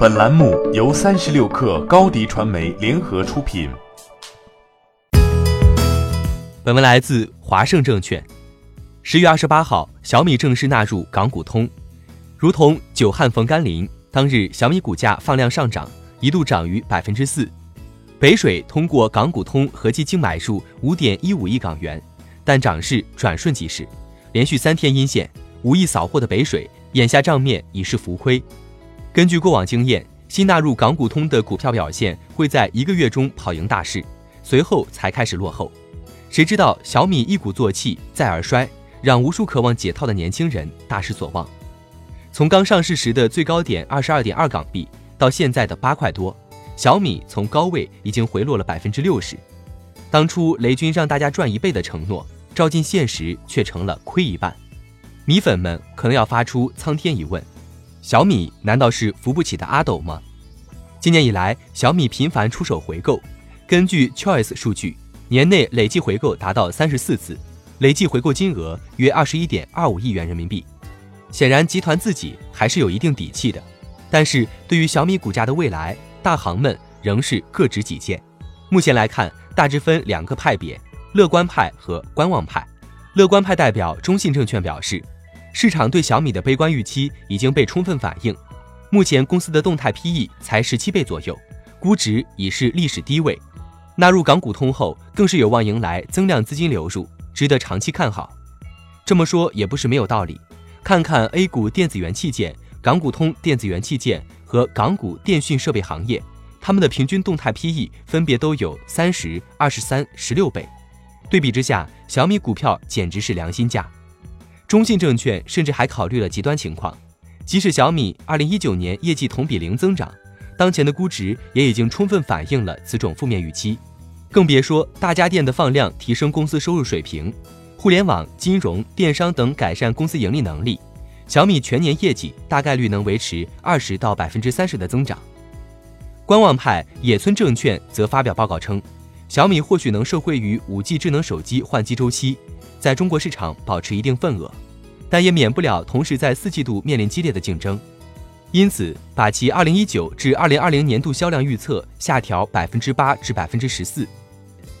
本栏目由三十六氪高低传媒联合出品。本文来自华盛证券。十月二十八号，小米正式纳入港股通，如同久旱逢甘霖，当日小米股价放量上涨，一度涨逾百分之四。北水通过港股通合计净买入五点一五亿港元，但涨势转瞬即逝，连续三天阴线，无意扫货的北水眼下账面已是浮亏。根据过往经验，新纳入港股通的股票表现会在一个月中跑赢大市，随后才开始落后。谁知道小米一鼓作气再而衰，让无数渴望解套的年轻人大失所望。从刚上市时的最高点二十二点二港币，到现在的八块多，小米从高位已经回落了百分之六十。当初雷军让大家赚一倍的承诺，照进现实却成了亏一半。米粉们可能要发出苍天疑问。小米难道是扶不起的阿斗吗？今年以来，小米频繁出手回购。根据 Choice 数据，年内累计回购达到三十四次，累计回购金额约二十一点二五亿元人民币。显然，集团自己还是有一定底气的。但是对于小米股价的未来，大行们仍是各执己见。目前来看，大致分两个派别：乐观派和观望派。乐观派代表中信证券表示。市场对小米的悲观预期已经被充分反映，目前公司的动态 PE 才十七倍左右，估值已是历史低位。纳入港股通后，更是有望迎来增量资金流入，值得长期看好。这么说也不是没有道理，看看 A 股电子元器件、港股通电子元器件和港股电讯设备行业，他们的平均动态 PE 分别都有三十二、十三、十六倍，对比之下，小米股票简直是良心价。中信证券甚至还考虑了极端情况，即使小米二零一九年业绩同比零增长，当前的估值也已经充分反映了此种负面预期，更别说大家电的放量提升公司收入水平，互联网、金融、电商等改善公司盈利能力，小米全年业绩大概率能维持二十到百分之三十的增长。观望派野村证券则发表报告称，小米或许能受惠于五 G 智能手机换机周期。在中国市场保持一定份额，但也免不了同时在四季度面临激烈的竞争，因此把其二零一九至二零二零年度销量预测下调百分之八至百分之十四，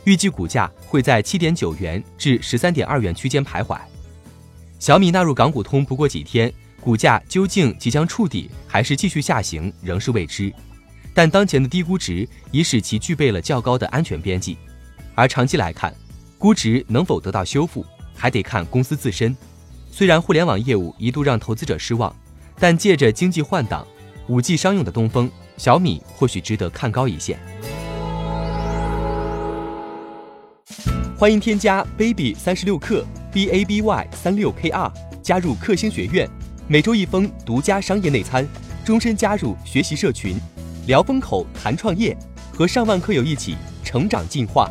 预计股价会在七点九元至十三点二元区间徘徊。小米纳入港股通不过几天，股价究竟即将触底还是继续下行，仍是未知。但当前的低估值已使其具备了较高的安全边际，而长期来看。估值能否得到修复，还得看公司自身。虽然互联网业务一度让投资者失望，但借着经济换挡、五 G 商用的东风，小米或许值得看高一线。欢迎添加 baby 三十六克 b a b y 三六 k r 加入克星学院，每周一封独家商业内参，终身加入学习社群，聊风口谈创业，和上万课友一起成长进化。